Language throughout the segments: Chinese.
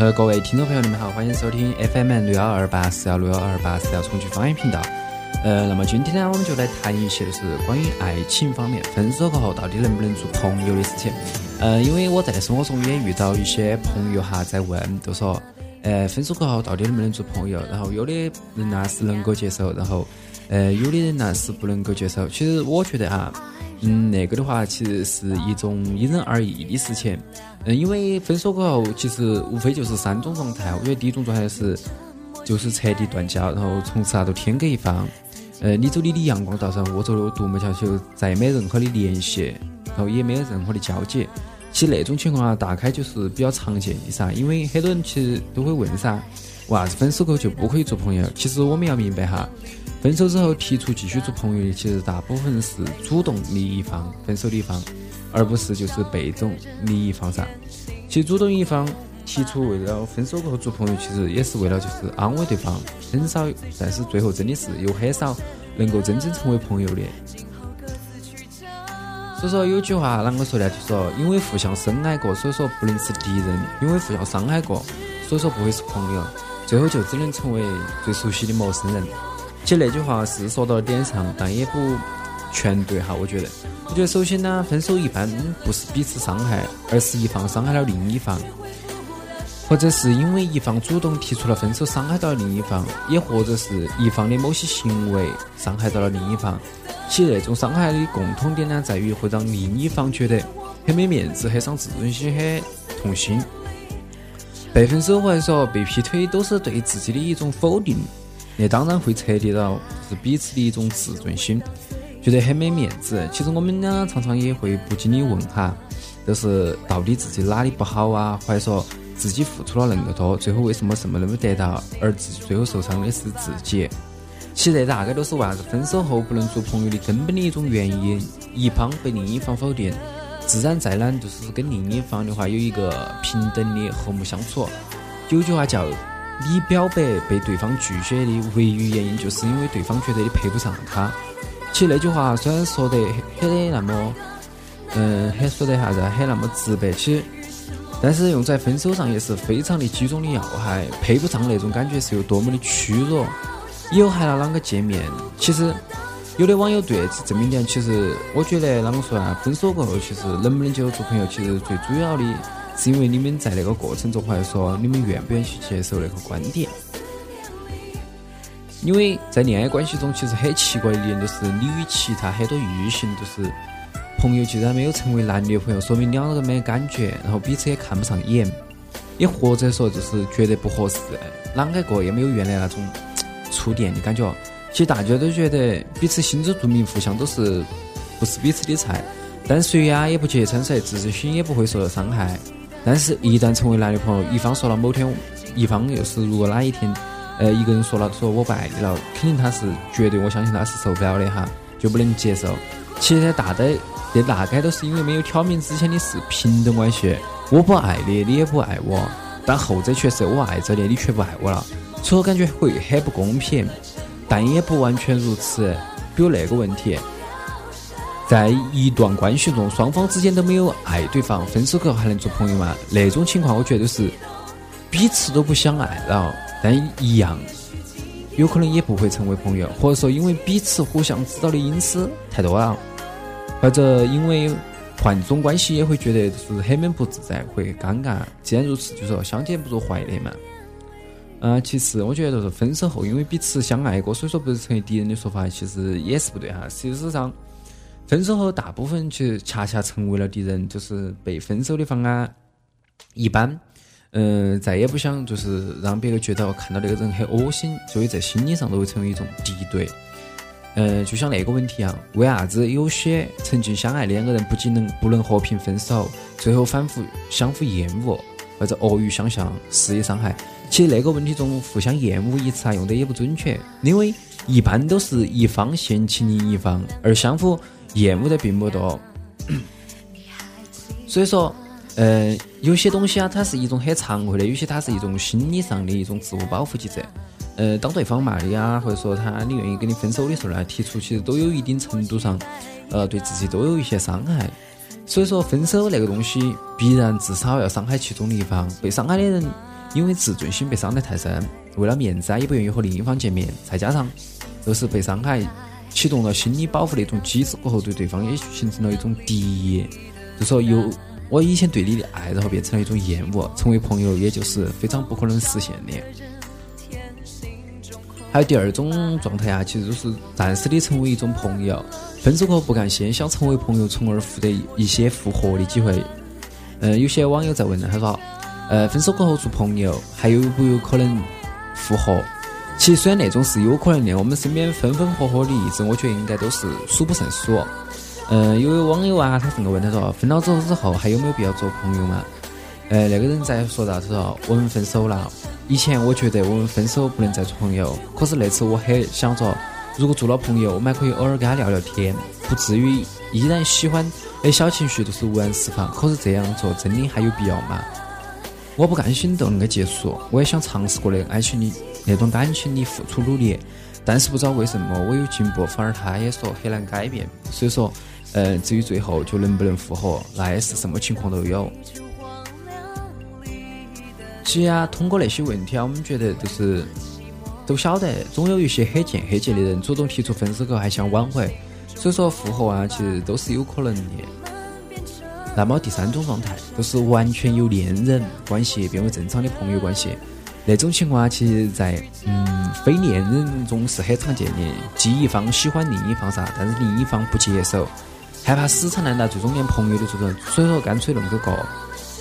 呃，各位听众朋友，你们好，欢迎收听 FM 六幺二八四幺六幺二八四幺重庆方言频道。呃，那么今天呢，我们就来谈一些就是关于爱情方面，分手过后到底能不能做朋友的事情。呃，因为我在生活中也遇到一些朋友哈，在问，就说，呃，分手过后到底能不能做朋友？然后有的人呢是能够接受，然后，呃，有的人呢是不能够接受。其实我觉得哈。嗯，那个的话其实是一种因人而异的事情。嗯，因为分手过后，其实无非就是三种状态。我觉得第一种状态是，就是彻底断交，然后从此啊都天各一方。呃，你走你的阳光道上，我走我独木桥，就再没任何的联系，然后也没有任何的交集。其实那种情况啊，大概就是比较常见的噻。因为很多人其实都会问噻，为啥子分手过后就不可以做朋友？其实我们要明白哈。分手之后提出继续做朋友的，其实大部分是主动的一方，分手的一方，而不是就是被动的一方噻。其实主动一方提出为了分手过后做朋友，其实也是为了就是安慰对方，很少，但是最后真的是有很少能够真正成为朋友的。所以说有句话啷个说呢？就说因为互相深爱过，所以说不能是敌人；因为互相伤害过，所以说不会是朋友。最后就只能成为最熟悉的陌生人。其实那句话是说到了点上，但也不全对哈。我觉得，我觉得首先呢，分手一般不是彼此伤害，而是一方伤害了另一方，或者是因为一方主动提出了分手，伤害到了另一方，也或者是一方的某些行为伤害到了另一方。其实那种伤害的共同点呢，在于会让另一方觉得很没面子、很伤自尊心、很痛心。被分手或者说被劈腿，都是对自己的一种否定。那当然会彻底到是彼此的一种自尊心，觉得很没面子。其实我们俩常常也会不禁的问哈，就是到底自己哪里不好啊？或者说自己付出了那么多，最后为什么什么都没得到，而自己最后受伤的是自己？其实大概都是为啥子分手后不能做朋友的根本的一种原因，一方被另一方否定，自然再难就是跟另一方的话有一个平等的和睦相处。有句话叫。你表白被对方拒绝的唯一原因，就是因为对方觉得你配不上他。其实那句话虽然说得很的那么，嗯，很说得啥子，很那么直白，其实，但是用在分手上也是非常的击中的要害。配不上那种感觉是有多么的屈辱。以后还要啷个见面？其实，有的网友对此证明点，其实我觉得啷个说啊？分手过后，其实能不能接受做朋友，其实最主要的。是因为你们在那个过程中，或者说你们愿不愿意去接受那个观点？因为在恋爱关系中，其实很奇怪的一点就是，你与其他很多异性都是朋友，既然没有成为男女朋友，说明两个人没感觉，然后彼此也看不上眼，也或者说就是觉得不合适，啷个过也没有原来那种触电的感觉。其实大家都觉得彼此心知肚明，互相都是不是彼此的菜，但谁呀也不揭穿谁，自尊心也不会受到伤害。但是，一旦成为男女朋友，一方说了某天，一方又是如果哪一天，呃，一个人说了说我不爱你了，肯定他是绝对，我相信他是受不了的哈，就不能接受。其实大概这大概都是因为没有挑明之前的是平等关系，我不爱你，你也不爱我，但后者却是我爱着你，你却不爱我了，所以感觉会很不公平，但也不完全如此。比如那个问题。在一段关系中，双方之间都没有爱对方，分手后还能做朋友吗？那种情况，我觉得是彼此都不相爱了，但一样有可能也不会成为朋友，或者说因为彼此互相知道的隐私太多了，或者因为换种关系也会觉得就是很闷不自在，会尴尬。既然如此，就说相见不如怀念嘛。嗯，其实我觉得就是分手后因为彼此相爱过，所以说不是成为敌人的说法，其实也是不对哈。事实上。分手后，大部分其实恰恰成为了敌人，就是被分手的方啊，一般，嗯，再也不想就是让别个觉得看到那个人很恶心，所以在心理上都会成为一种敌对。嗯，就像那个问题啊，为啥子有些曾经相爱的两个人不仅能不能和平分手，最后反复相互厌恶或者恶语相向，肆意伤害？其实那个问题中，互相厌恶一词啊用的也不准确，因为一般都是一方嫌弃另一方，而相互。厌恶的并不多，所以说，呃，有些东西啊，它是一种很常规的；有些它是一种心理上的一种自我保护机制。呃，当对方骂你啊，或者说他你愿意跟你分手的时候呢，提出其实都有一定程度上，呃，对自己都有一些伤害。所以说，分手那个东西，必然至少要伤害其中的一方。被伤害的人因为自尊心被伤得太深，为了面子啊，也不愿意和另一方见面，再加上都是被伤害，启动了心理保护的一种机制过后，对对方也形成了一种敌意，就说由我以前对你的爱，然后变成了一种厌恶，成为朋友也就是非常不可能实现的。还有第二种状态啊，其实就是暂时的成为一种朋友，分手后不甘心，想成为朋友，从而获得一些复合的机会。嗯，有些网友在问呢，他说，呃，分手过后做朋友还有不有可能复合？其实虽然那种是有可能的，我们身边分分合合的例子，我觉得应该都是数不胜数。嗯，有位网友啊，他这么问，他说，分了手之后还有没有必要做朋友嘛？呃，那个人在说到，他说我们分手了。以前我觉得我们分手不能再做朋友，可是那次我很想着，如果做了朋友，我们还可以偶尔跟他聊聊天，不至于依然喜欢的小情绪都是无限释放。可是这样做真的还有必要吗？我不甘心就那个结束，我也想尝试过的爱情里那段感情里付出努力，但是不知道为什么我有进步，反而他也说很难改变。所以说，呃，至于最后就能不能复合，那也是什么情况都有。其实啊，通过那些问题啊，我们觉得就是都晓得，总有一些很贱很贱的人主动提出分手后还想挽回，所以说复合啊，其实都是有可能的。那么第三种状态，就是完全由恋人关系变为正常的朋友关系，那种情况啊，其实在嗯非恋人中是很常见的，即一方喜欢另一方啥，但是另一方不接受，害怕死缠烂打，最终连朋友都做不成，所以说干脆恁个过。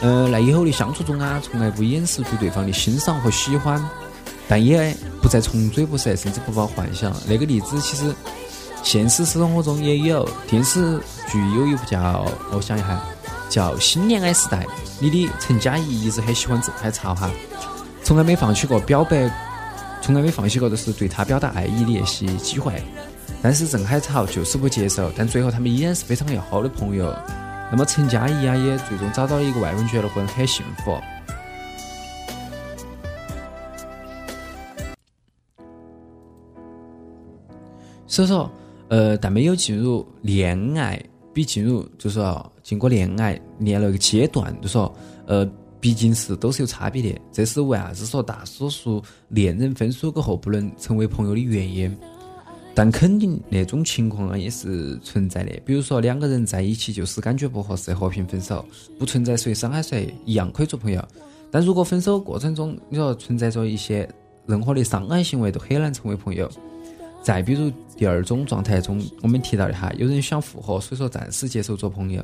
呃，那以后的相处中啊，从来不掩饰对对方的欣赏和喜欢，但也不再穷追不舍，甚至不抱幻想。那个例子其实现实生活中也有，电视剧有一部叫，我想一下，叫《新恋爱时代》你的陈嘉怡一直很喜欢郑海潮哈，从来没放弃过表白，从来没放弃过就是对他表达爱意的那些机会，但是郑海潮就是不接受，但最后他们依然是非常要好的朋友。那么陈嘉怡啊，也最终找到了一个外人结了婚，很幸福。所以说，呃，但没有进入恋爱，比进入就是说经过恋爱恋了一个阶段，就说呃，毕竟是都是有差别的。这是为啥子说大多数恋人分手过后不能成为朋友的原因？但肯定那种情况啊也是存在的，比如说两个人在一起就是感觉不合适，和平分手，不存在谁伤害谁，一样可以做朋友。但如果分手过程中你说存在着一些任何的伤害行为，都很难成为朋友。再比如第二种状态中，我们提到的哈，有人想复合，所以说暂时接受做朋友，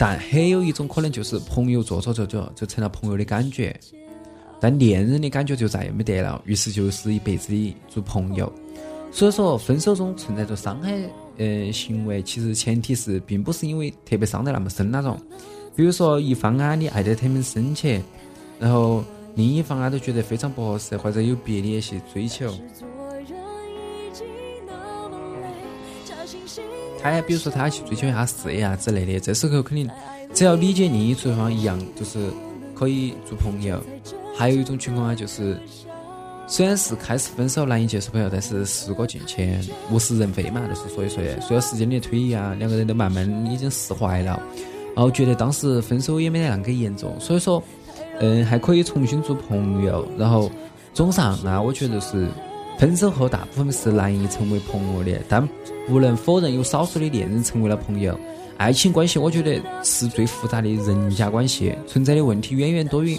但很有一种可能就是朋友做着做着就成了朋友的感觉，但恋人的感觉就再也没得了，于是就是一辈子的做朋友。所以说，分手中存在着伤害，呃，行为其实前提是并不是因为特别伤得那么深那种。比如说，一方啊，你爱得特别深切，然后另一方啊都觉得非常不合适，或者有别的一些追求。他比如说他去追求一下事业啊之类的，这时候肯定只要理解另一处方一样，就是可以做朋友。还有一种情况啊，就是。虽然是开始分手难以接受朋友，但是事过境迁，物是人非嘛，就是所以说，随着时间的推移啊，两个人都慢慢已经释怀了，然后觉得当时分手也没得那个严重，所以说，嗯，还可以重新做朋友。然后，总上啊，我觉得是分手后大部分是难以成为朋友的，但不能否认有少数的恋人成为了朋友。爱情关系，我觉得是最复杂的人家关系，存在的问题远远多于。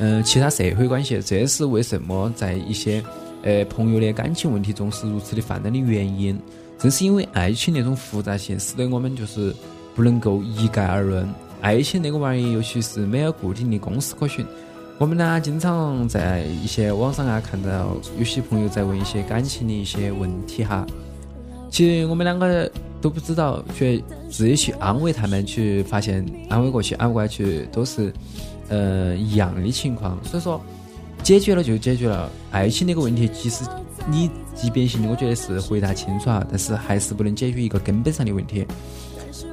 嗯，其他社会关系，这是为什么在一些呃朋友的感情问题中是如此的泛滥的原因。正是因为爱情那种复杂性，使得我们就是不能够一概而论。爱情那个玩意，尤其是没有固定的公式可循。我们呢，经常在一些网上啊看到有些朋友在问一些感情的一些问题哈。其实我们两个都不知道，去自己去安慰他们，去发现安慰过去，安慰过去都是。呃，一样的情况，所以说解决了就解决了。爱情那个问题，即使你即便性的，我觉得是回答清楚啊，但是还是不能解决一个根本上的问题。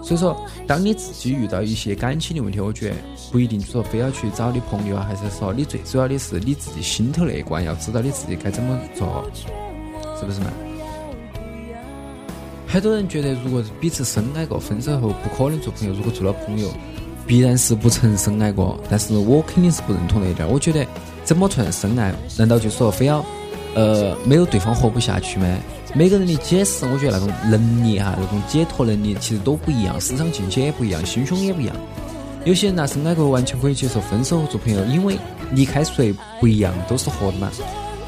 所以说，当你自己遇到一些感情的问题，我觉得不一定说非要去找你朋友啊，还是说你最主要的是你自己心头那关，要知道你自己该怎么做，是不是嘛？很多人觉得，如果彼此深爱过，分手后不可能做朋友，如果做了朋友。必然是不曾深爱过，但是我肯定是不认同那一点。我觉得怎么存深爱？难道就说非要呃没有对方活不下去吗？每个人的解释，我觉得那种能力哈，那种解脱能力其实都不一样，思想境界也不一样，心胸也不一样。有些人拿深爱过完全可以接受分手做朋友，因为离开谁不一样都是活的嘛。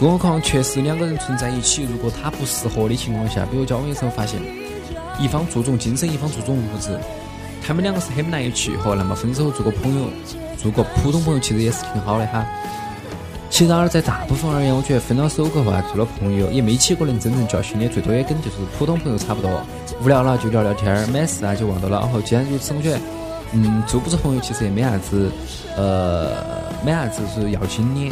更何况确实两个人存在一起，如果他不适合的情况下，比如交往的时候发现一方注重精神，一方注重物质，他们两个是很不来一起和，那么分手做个朋友，做个普通朋友其实也是挺好的哈。其实然而在大部分而言，我觉得分了手过后啊，做了朋友也没几个能真正交心的，最多也跟就是普通朋友差不多，无聊了就聊聊天儿，没事啊就忘掉了。然后既然如此，我觉得。嗯，做不做朋友其实也没啥子，呃，没啥子是要紧的。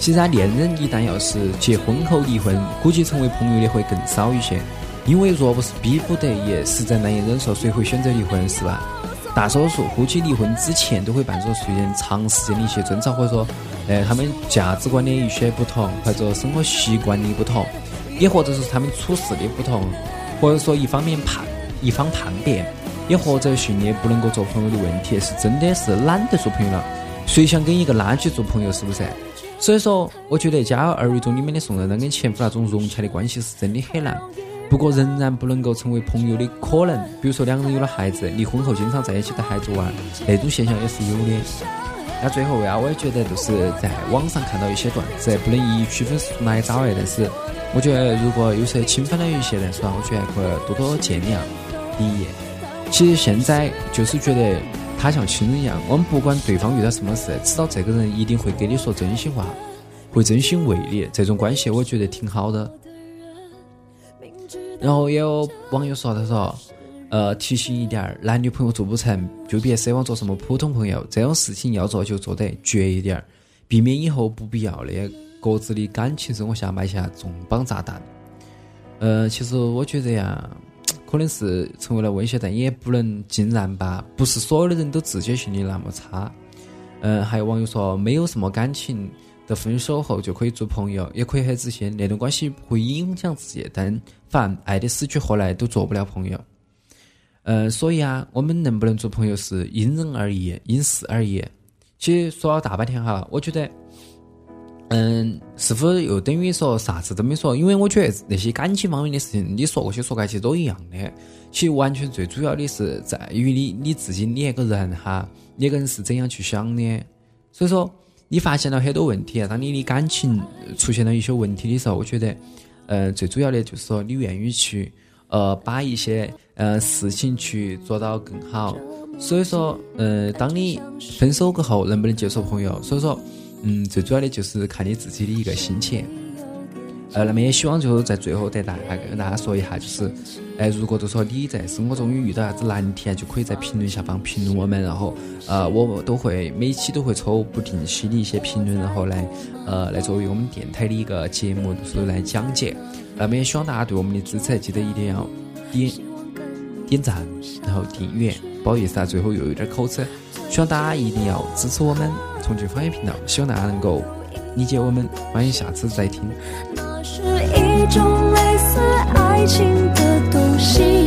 其实啊，恋人一旦要是结婚后离婚，估计成为朋友的会更少一些。因为若不是逼不得已，实在难以忍受，谁会选择离婚是吧？大多数夫妻离婚之前都会伴着出现长时间的一些争吵，或者说，呃，他们价值观的一些不同，或者生活习惯的不同，也或者是他们处事的不同，或者说一方面叛一方叛变。也或者训练不能够做朋友的问题，是真的是懒得做朋友了。谁想跟一个垃圾做朋友，是不是？所以说，我觉得《家有儿女》中里面的宋丹丹跟前夫那种融洽的关系是真的很难。不过，仍然不能够成为朋友的可能。比如说，两个人有了孩子，离婚后经常在一起带孩子玩，那种现象也是有的。那最后呀，我也觉得就是在网上看到一些段子，不能一一区分是从哪里找来。但是，我觉得如果有时候侵犯了一些人，是吧？我觉得可以多多见谅，第一。其实现在就是觉得他像亲人一样，我们不管对方遇到什么事，知道这个人一定会给你说真心话，会真心为你，这种关系我觉得挺好的。然后也有网友说，他说，呃，提醒一点，男女朋友做不成就别奢望做什么普通朋友，这种事情要做就做得绝一点，避免以后不必要的各自的感情生活下埋下重磅炸弹。呃，其实我觉得呀。可能是成为了威胁，但也不能尽然吧。不是所有的人都自觉性的那么差。嗯，还有网友说，没有什么感情的分手后就可以做朋友，也可以很自信，那段关系不会影响自己。但凡爱的死去活来，都做不了朋友。嗯，所以啊，我们能不能做朋友是因人而异，因事而异。其实说了大半天哈，我觉得。嗯，是否又等于说啥子都没说？因为我觉得那些感情方面的事情，你说过去说过去都一样的。其实完全最主要的是在于你你自己你那个人哈，你那个人是怎样去想的。所以说，你发现了很多问题，当你的感情出现了一些问题的时候，我觉得，呃，最主要的就是说你愿意去呃把一些呃事情去做到更好。所以说，呃，当你分手过后能不能接受朋友？所以说。嗯，最主要的就是看你自己的一个心情。呃，那么也希望就是在最后，带大家跟大家说一下，就是，哎，如果就说你在生活中有遇到啥子难题啊，就可以在评论下方评论我们，然后，呃，我都会每期都会抽不定期的一些评论，然后来，呃，来作为我们电台的一个节目，就是来讲解。那么也希望大家对我们的支持，记得一定要点点赞，然后订阅。不好意思啊，最后又有点口吃，希望大家一定要支持我们。重庆方言频道，希望大家能够理解我们，欢迎下次再听。是一种类似爱情的东西。